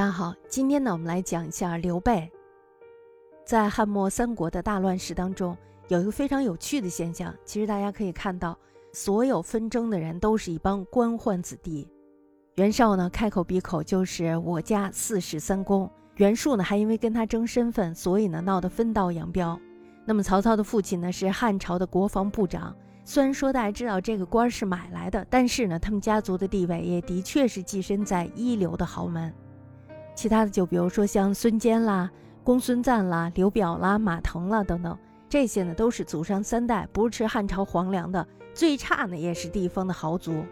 大家好，今天呢，我们来讲一下刘备。在汉末三国的大乱世当中，有一个非常有趣的现象。其实大家可以看到，所有纷争的人都是一帮官宦子弟。袁绍呢，开口闭口就是我家四世三公；袁术呢，还因为跟他争身份，所以呢闹得分道扬镳。那么曹操的父亲呢，是汉朝的国防部长。虽然说大家知道这个官是买来的，但是呢，他们家族的地位也的确是跻身在一流的豪门。其他的就比如说像孙坚啦、公孙瓒啦、刘表啦、马腾啦等等，这些呢都是祖上三代不是吃汉朝皇粮的，最差呢也是地方的豪族。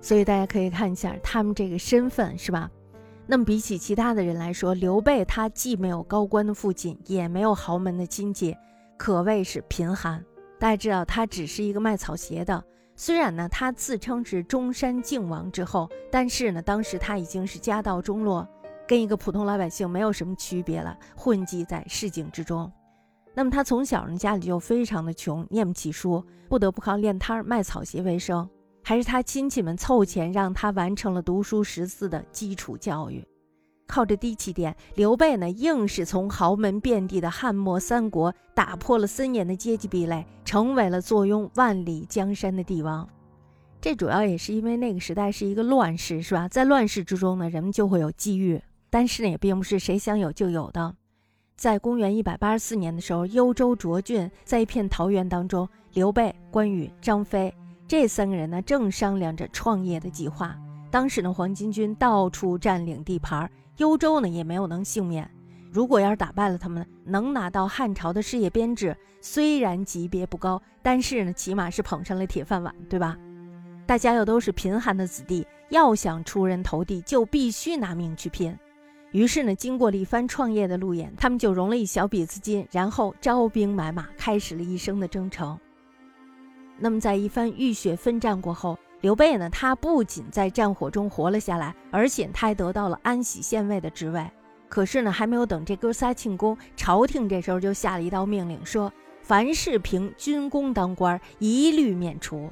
所以大家可以看一下他们这个身份是吧？那么比起其他的人来说，刘备他既没有高官的父亲，也没有豪门的亲戚，可谓是贫寒。大家知道他只是一个卖草鞋的，虽然呢他自称是中山靖王之后，但是呢当时他已经是家道中落。跟一个普通老百姓没有什么区别了，混迹在市井之中。那么他从小呢家里就非常的穷，念不起书，不得不靠练摊儿卖草鞋为生。还是他亲戚们凑钱让他完成了读书识字的基础教育。靠着低起点，刘备呢硬是从豪门遍地的汉末三国打破了森严的阶级壁垒，成为了坐拥万里江山的帝王。这主要也是因为那个时代是一个乱世，是吧？在乱世之中呢，人们就会有机遇。但是呢，也并不是谁想有就有的。在公元一百八十四年的时候，幽州涿郡在一片桃园当中，刘备、关羽、张飞这三个人呢，正商量着创业的计划。当时呢，黄巾军到处占领地盘，幽州呢也没有能幸免。如果要是打败了他们，能拿到汉朝的事业编制，虽然级别不高，但是呢，起码是捧上了铁饭碗，对吧？大家又都是贫寒的子弟，要想出人头地，就必须拿命去拼。于是呢，经过了一番创业的路演，他们就融了一小笔资金，然后招兵买马，开始了一生的征程。那么，在一番浴血奋战过后，刘备呢，他不仅在战火中活了下来，而且他还得到了安喜县尉的职位。可是呢，还没有等这哥仨庆功，朝廷这时候就下了一道命令，说凡是凭军功当官，一律免除。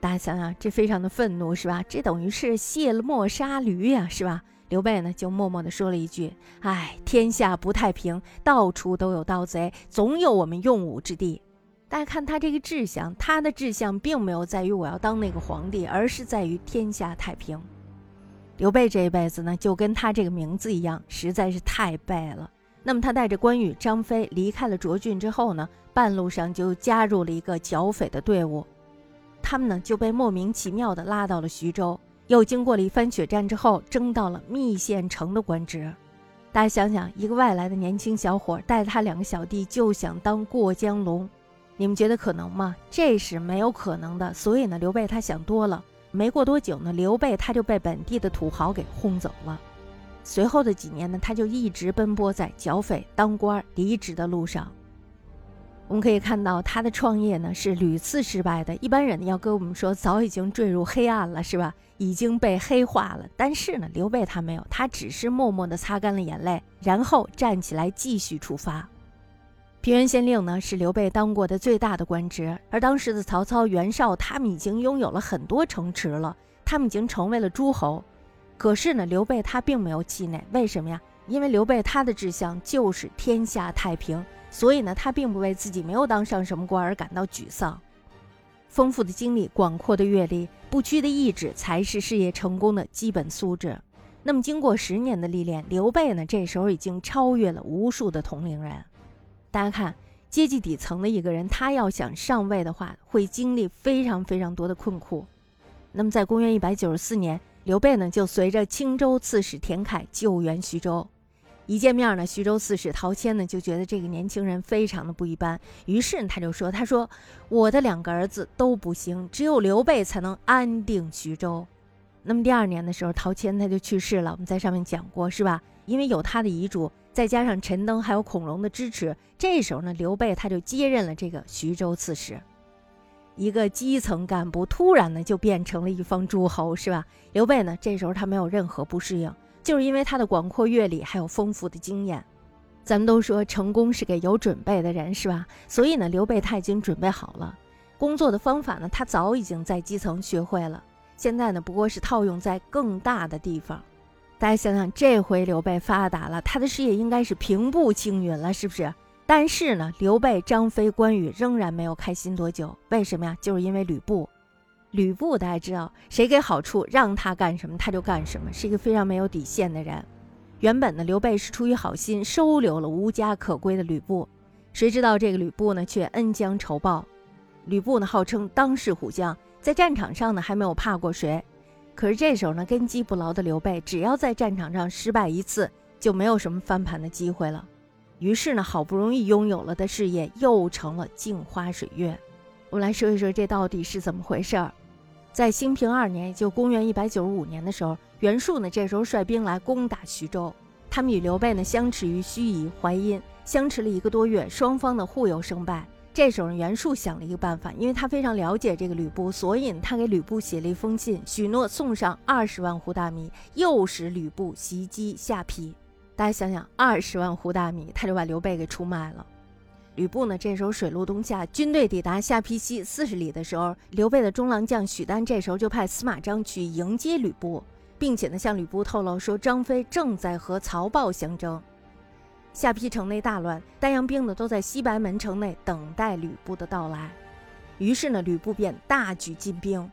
大家想想，这非常的愤怒，是吧？这等于是卸了磨杀驴呀，是吧？刘备呢，就默默地说了一句：“哎，天下不太平，到处都有盗贼，总有我们用武之地。”大家看他这个志向，他的志向并没有在于我要当那个皇帝，而是在于天下太平。刘备这一辈子呢，就跟他这个名字一样，实在是太背了。那么他带着关羽、张飞离开了涿郡之后呢，半路上就加入了一个剿匪的队伍，他们呢就被莫名其妙地拉到了徐州。又经过了一番血战之后，争到了密县城的官职。大家想想，一个外来的年轻小伙带着他两个小弟就想当过江龙，你们觉得可能吗？这是没有可能的。所以呢，刘备他想多了。没过多久呢，刘备他就被本地的土豪给轰走了。随后的几年呢，他就一直奔波在剿匪、当官、离职的路上。我们可以看到他的创业呢是屡次失败的。一般人要跟我们说早已经坠入黑暗了，是吧？已经被黑化了。但是呢，刘备他没有，他只是默默地擦干了眼泪，然后站起来继续出发。平原县令呢是刘备当过的最大的官职，而当时的曹操、袁绍他们已经拥有了很多城池了，他们已经成为了诸侯。可是呢，刘备他并没有气馁，为什么呀？因为刘备他的志向就是天下太平。所以呢，他并不为自己没有当上什么官而感到沮丧。丰富的经历、广阔的阅历、不屈的意志，才是事业成功的基本素质。那么，经过十年的历练，刘备呢，这时候已经超越了无数的同龄人。大家看，阶级底层的一个人，他要想上位的话，会经历非常非常多的困苦。那么，在公元一百九十四年，刘备呢，就随着青州刺史田凯救援徐州。一见面呢，徐州刺史陶谦呢就觉得这个年轻人非常的不一般，于是他就说：“他说我的两个儿子都不行，只有刘备才能安定徐州。”那么第二年的时候，陶谦他就去世了。我们在上面讲过，是吧？因为有他的遗嘱，再加上陈登还有孔融的支持，这时候呢，刘备他就接任了这个徐州刺史。一个基层干部突然呢就变成了一方诸侯，是吧？刘备呢这时候他没有任何不适应。就是因为他的广阔阅历，还有丰富的经验，咱们都说成功是给有准备的人，是吧？所以呢，刘备他已经准备好了工作的方法呢，他早已经在基层学会了，现在呢，不过是套用在更大的地方。大家想想，这回刘备发达了，他的事业应该是平步青云了，是不是？但是呢，刘备、张飞、关羽仍然没有开心多久。为什么呀？就是因为吕布。吕布大家知道，谁给好处，让他干什么他就干什么，是一个非常没有底线的人。原本呢，刘备是出于好心收留了无家可归的吕布，谁知道这个吕布呢却恩将仇报。吕布呢号称当世虎将，在战场上呢还没有怕过谁。可是这时候呢，根基不牢的刘备，只要在战场上失败一次，就没有什么翻盘的机会了。于是呢，好不容易拥有了的事业又成了镜花水月。我们来说一说这到底是怎么回事儿。在兴平二年，也就公元一百九十五年的时候，袁术呢这时候率兵来攻打徐州。他们与刘备呢相持于盱眙、淮阴，相持了一个多月，双方呢互有胜败。这时候袁术想了一个办法，因为他非常了解这个吕布，所以他给吕布写了一封信，许诺送上二十万斛大米，诱使吕布袭击下邳。大家想想，二十万斛大米，他就把刘备给出卖了。吕布呢，这时候水陆东下，军队抵达下邳西四十里的时候，刘备的中郎将许丹这时候就派司马张去迎接吕布，并且呢向吕布透露说，张飞正在和曹豹相争，下邳城内大乱，丹阳兵呢都在西白门城内等待吕布的到来。于是呢，吕布便大举进兵。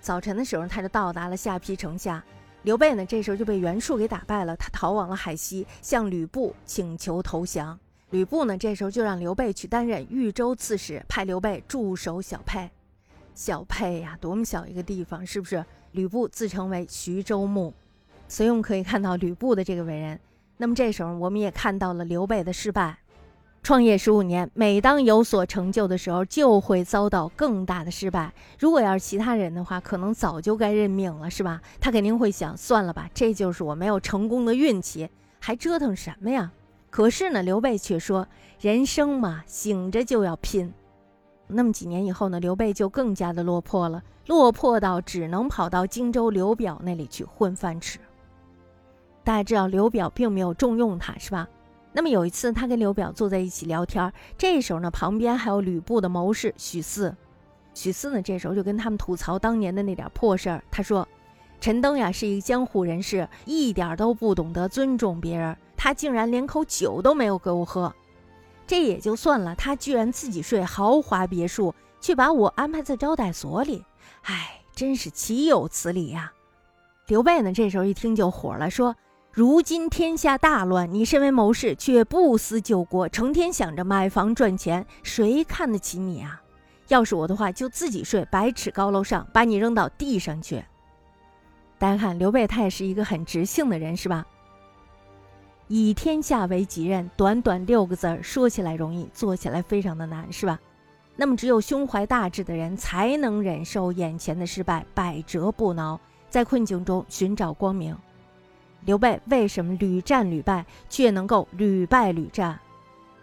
早晨的时候，他就到达了下邳城下。刘备呢，这时候就被袁术给打败了，他逃往了海西，向吕布请求投降。吕布呢，这时候就让刘备去担任豫州刺史，派刘备驻守小沛。小沛呀，多么小一个地方，是不是？吕布自称为徐州牧，所以我们可以看到吕布的这个为人。那么这时候，我们也看到了刘备的失败。创业十五年，每当有所成就的时候，就会遭到更大的失败。如果要是其他人的话，可能早就该认命了，是吧？他肯定会想，算了吧，这就是我没有成功的运气，还折腾什么呀？可是呢，刘备却说：“人生嘛，醒着就要拼。”那么几年以后呢，刘备就更加的落魄了，落魄到只能跑到荆州刘表那里去混饭吃。大家知道，刘表并没有重用他，是吧？那么有一次，他跟刘表坐在一起聊天，这时候呢，旁边还有吕布的谋士许四。许四呢，这时候就跟他们吐槽当年的那点破事儿。他说：“陈登呀，是一个江湖人士，一点都不懂得尊重别人。”他竟然连口酒都没有给我喝，这也就算了，他居然自己睡豪华别墅，却把我安排在招待所里，哎，真是岂有此理呀！刘备呢，这时候一听就火了，说：“如今天下大乱，你身为谋士却不思救国，成天想着买房赚钱，谁看得起你啊？要是我的话，就自己睡百尺高楼上，把你扔到地上去。”大家看，刘备他也是一个很直性的人，是吧？以天下为己任，短短六个字儿，说起来容易，做起来非常的难，是吧？那么，只有胸怀大志的人，才能忍受眼前的失败，百折不挠，在困境中寻找光明。刘备为什么屡战屡败，却能够屡败屡战？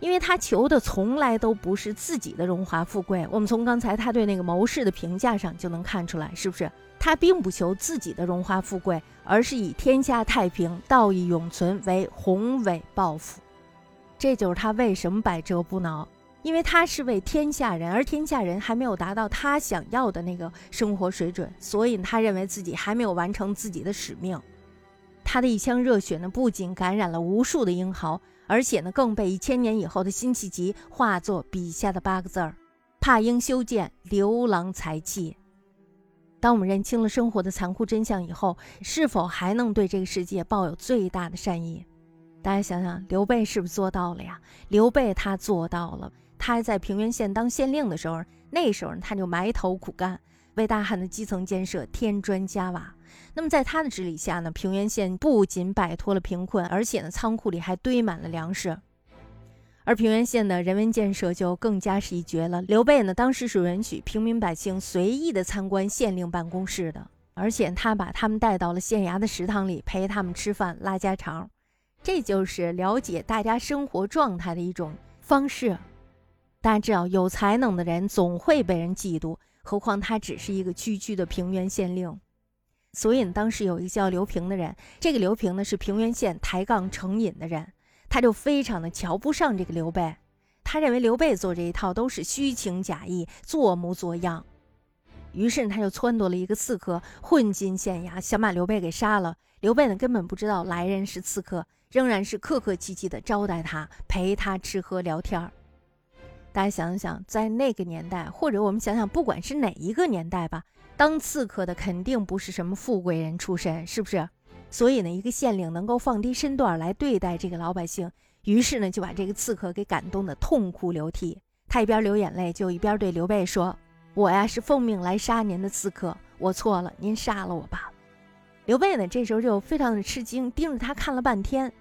因为他求的从来都不是自己的荣华富贵。我们从刚才他对那个谋士的评价上就能看出来，是不是？他并不求自己的荣华富贵，而是以天下太平、道义永存为宏伟抱负。这就是他为什么百折不挠，因为他是为天下人，而天下人还没有达到他想要的那个生活水准，所以他认为自己还没有完成自己的使命。他的一腔热血呢，不仅感染了无数的英豪，而且呢，更被一千年以后的辛弃疾化作笔下的八个字儿：“怕应修建刘郎才气。”当我们认清了生活的残酷真相以后，是否还能对这个世界抱有最大的善意？大家想想，刘备是不是做到了呀？刘备他做到了。他还在平原县当县令的时候，那时候呢他就埋头苦干，为大汉的基层建设添砖加瓦。那么在他的治理下呢，平原县不仅摆脱了贫困，而且呢，仓库里还堆满了粮食。而平原县的人文建设就更加是一绝了。刘备呢，当时是允许平民百姓随意的参观县令办公室的，而且他把他们带到了县衙的食堂里陪他们吃饭拉家常，这就是了解大家生活状态的一种方式。大家知道，有才能的人总会被人嫉妒，何况他只是一个区区的平原县令。所以当时有一个叫刘平的人，这个刘平呢是平原县抬杠成瘾的人。他就非常的瞧不上这个刘备，他认为刘备做这一套都是虚情假意、做模作样。于是他就撺掇了一个刺客混进县衙，想把刘备给杀了。刘备呢根本不知道来人是刺客，仍然是客客气气的招待他，陪他吃喝聊天儿。大家想想，在那个年代，或者我们想想，不管是哪一个年代吧，当刺客的肯定不是什么富贵人出身，是不是？所以呢，一个县令能够放低身段来对待这个老百姓，于是呢，就把这个刺客给感动的痛哭流涕。他一边流眼泪，就一边对刘备说：“我呀，是奉命来杀您的刺客，我错了，您杀了我吧。”刘备呢，这时候就非常的吃惊，盯着他看了半天，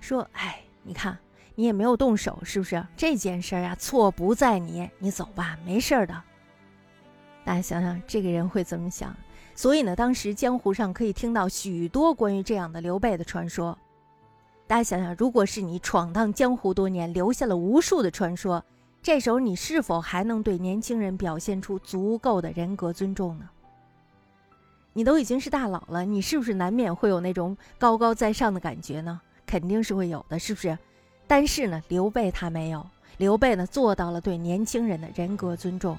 说：“哎，你看你也没有动手，是不是？这件事儿啊，错不在你，你走吧，没事儿的。”大家想想，这个人会怎么想？所以呢，当时江湖上可以听到许多关于这样的刘备的传说。大家想想，如果是你闯荡江湖多年，留下了无数的传说，这时候你是否还能对年轻人表现出足够的人格尊重呢？你都已经是大佬了，你是不是难免会有那种高高在上的感觉呢？肯定是会有的，是不是？但是呢，刘备他没有，刘备呢做到了对年轻人的人格尊重。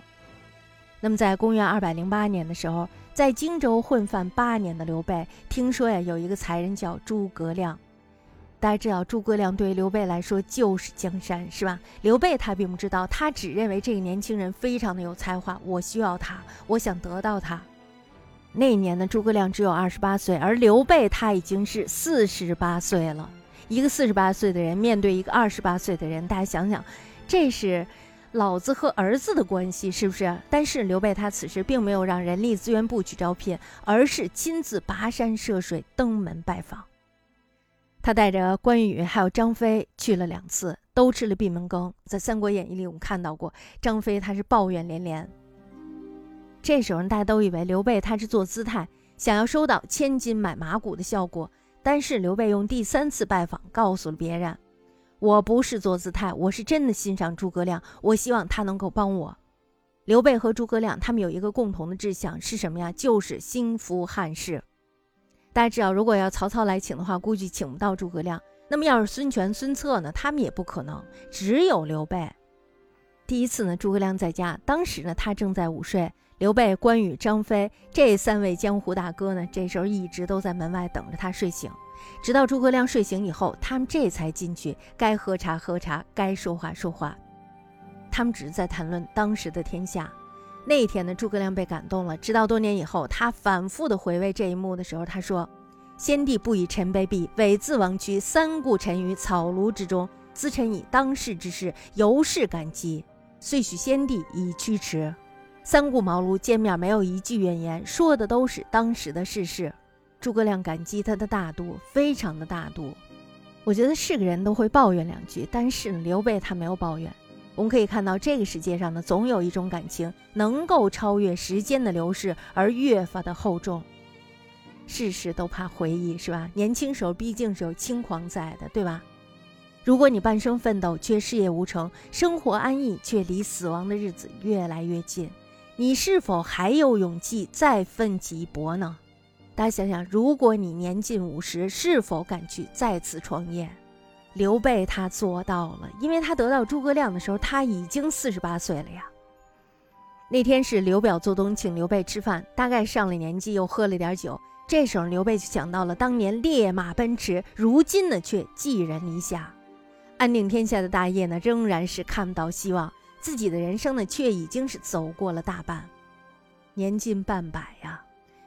那么在公元二百零八年的时候，在荆州混饭八年的刘备，听说呀有一个才人叫诸葛亮。大家知道，诸葛亮对刘备来说就是江山，是吧？刘备他并不知道，他只认为这个年轻人非常的有才华，我需要他，我想得到他。那年呢，诸葛亮只有二十八岁，而刘备他已经是四十八岁了。一个四十八岁的人面对一个二十八岁的人，大家想想，这是老子和儿子的关系，是不是？但是刘备他此时并没有让人力资源部去招聘，而是亲自跋山涉水登门拜访。他带着关羽还有张飞去了两次，都吃了闭门羹。在《三国演义》里，我们看到过张飞他是抱怨连连。这时候大家都以为刘备他是做姿态，想要收到千金买马骨的效果。但是刘备用第三次拜访告诉了别人：“我不是做姿态，我是真的欣赏诸葛亮，我希望他能够帮我。”刘备和诸葛亮他们有一个共同的志向是什么呀？就是兴复汉室。大家知道，如果要曹操来请的话，估计请不到诸葛亮。那么要是孙权、孙策呢？他们也不可能，只有刘备。第一次呢，诸葛亮在家，当时呢他正在午睡。刘备、关羽、张飞这三位江湖大哥呢，这时候一直都在门外等着他睡醒，直到诸葛亮睡醒以后，他们这才进去，该喝茶喝茶，该说话说话。他们只是在谈论当时的天下。那一天呢，诸葛亮被感动了，直到多年以后，他反复的回味这一幕的时候，他说：“先帝不以臣卑鄙，猥自枉屈，三顾臣于草庐之中，咨臣以当世之事，由是感激，遂许先帝以驱驰。”三顾茅庐见面没有一句怨言，说的都是当时的世事。诸葛亮感激他的大度，非常的大度。我觉得是个人都会抱怨两句，但是刘备他没有抱怨。我们可以看到，这个世界上呢，总有一种感情能够超越时间的流逝而越发的厚重。事事都怕回忆，是吧？年轻时候毕竟是有轻狂在的，对吧？如果你半生奋斗却事业无成，生活安逸却离死亡的日子越来越近。你是否还有勇气再奋起搏呢？大家想想，如果你年近五十，是否敢去再次创业？刘备他做到了，因为他得到诸葛亮的时候，他已经四十八岁了呀。那天是刘表做东请刘备吃饭，大概上了年纪，又喝了点酒。这时候刘备就想到了当年烈马奔驰，如今呢却寄人篱下，安定天下的大业呢仍然是看不到希望。自己的人生呢，却已经是走过了大半，年近半百呀。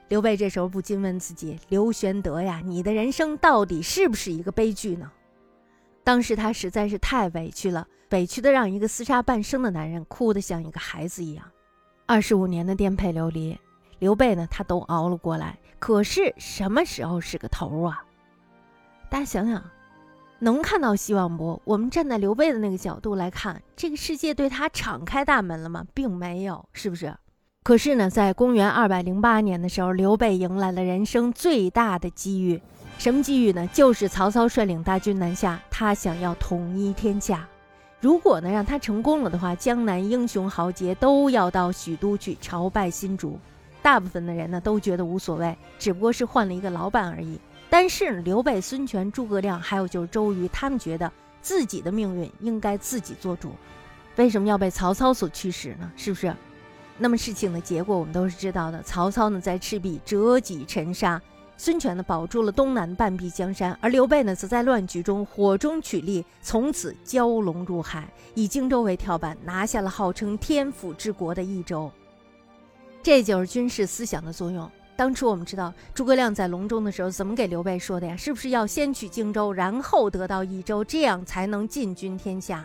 刘备这时候不禁问自己：“刘玄德呀，你的人生到底是不是一个悲剧呢？”当时他实在是太委屈了，委屈的让一个厮杀半生的男人哭得像一个孩子一样。二十五年的颠沛流离，刘备呢，他都熬了过来。可是什么时候是个头啊？大家想想。能看到希望不？我们站在刘备的那个角度来看，这个世界对他敞开大门了吗？并没有，是不是？可是呢，在公元二百零八年的时候，刘备迎来了人生最大的机遇。什么机遇呢？就是曹操率领大军南下，他想要统一天下。如果呢让他成功了的话，江南英雄豪杰都要到许都去朝拜新主。大部分的人呢都觉得无所谓，只不过是换了一个老板而已。但是刘备、孙权、诸葛亮，还有就是周瑜，他们觉得自己的命运应该自己做主，为什么要被曹操所驱使呢？是不是？那么事情的结果我们都是知道的。曹操呢，在赤壁折戟沉沙，孙权呢保住了东南半壁江山，而刘备呢则在乱局中火中取栗，从此蛟龙入海，以荆州为跳板，拿下了号称天府之国的益州。这就是军事思想的作用。当初我们知道诸葛亮在隆中的时候怎么给刘备说的呀？是不是要先取荆州，然后得到益州，这样才能进军天下？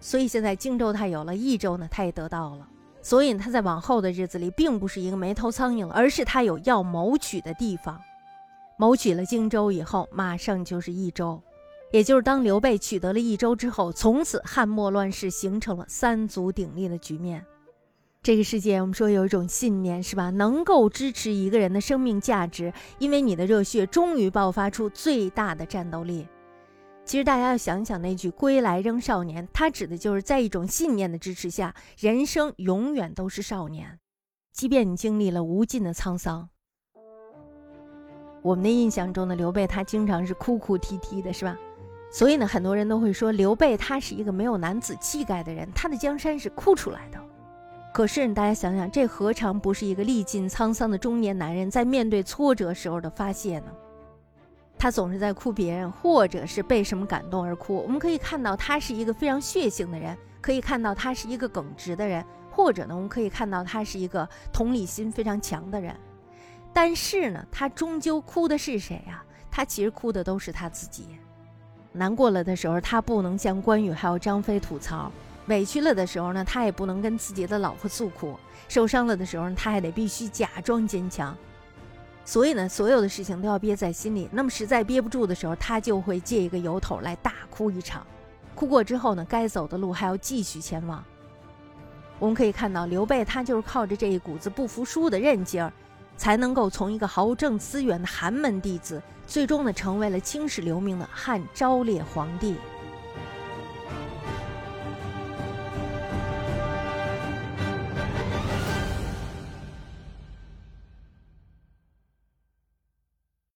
所以现在荆州他有了，益州呢他也得到了。所以他在往后的日子里，并不是一个没头苍蝇，而是他有要谋取的地方。谋取了荆州以后，马上就是益州，也就是当刘备取得了益州之后，从此汉末乱世形成了三足鼎立的局面。这个世界，我们说有一种信念，是吧？能够支持一个人的生命价值，因为你的热血终于爆发出最大的战斗力。其实大家要想想那句“归来仍少年”，它指的就是在一种信念的支持下，人生永远都是少年，即便你经历了无尽的沧桑。我们的印象中的刘备，他经常是哭哭啼啼的，是吧？所以呢，很多人都会说刘备他是一个没有男子气概的人，他的江山是哭出来的。可是大家想想，这何尝不是一个历尽沧桑的中年男人在面对挫折时候的发泄呢？他总是在哭别人，或者是被什么感动而哭。我们可以看到他是一个非常血性的人，可以看到他是一个耿直的人，或者呢，我们可以看到他是一个同理心非常强的人。但是呢，他终究哭的是谁呀？他其实哭的都是他自己。难过了的时候，他不能向关羽还有张飞吐槽；委屈了的时候呢，他也不能跟自己的老婆诉苦；受伤了的时候，他还得必须假装坚强。所以呢，所有的事情都要憋在心里。那么实在憋不住的时候，他就会借一个由头来大哭一场。哭过之后呢，该走的路还要继续前往。我们可以看到，刘备他就是靠着这一股子不服输的韧劲儿，才能够从一个毫无正资源的寒门弟子，最终呢成为了青史留名的汉昭烈皇帝。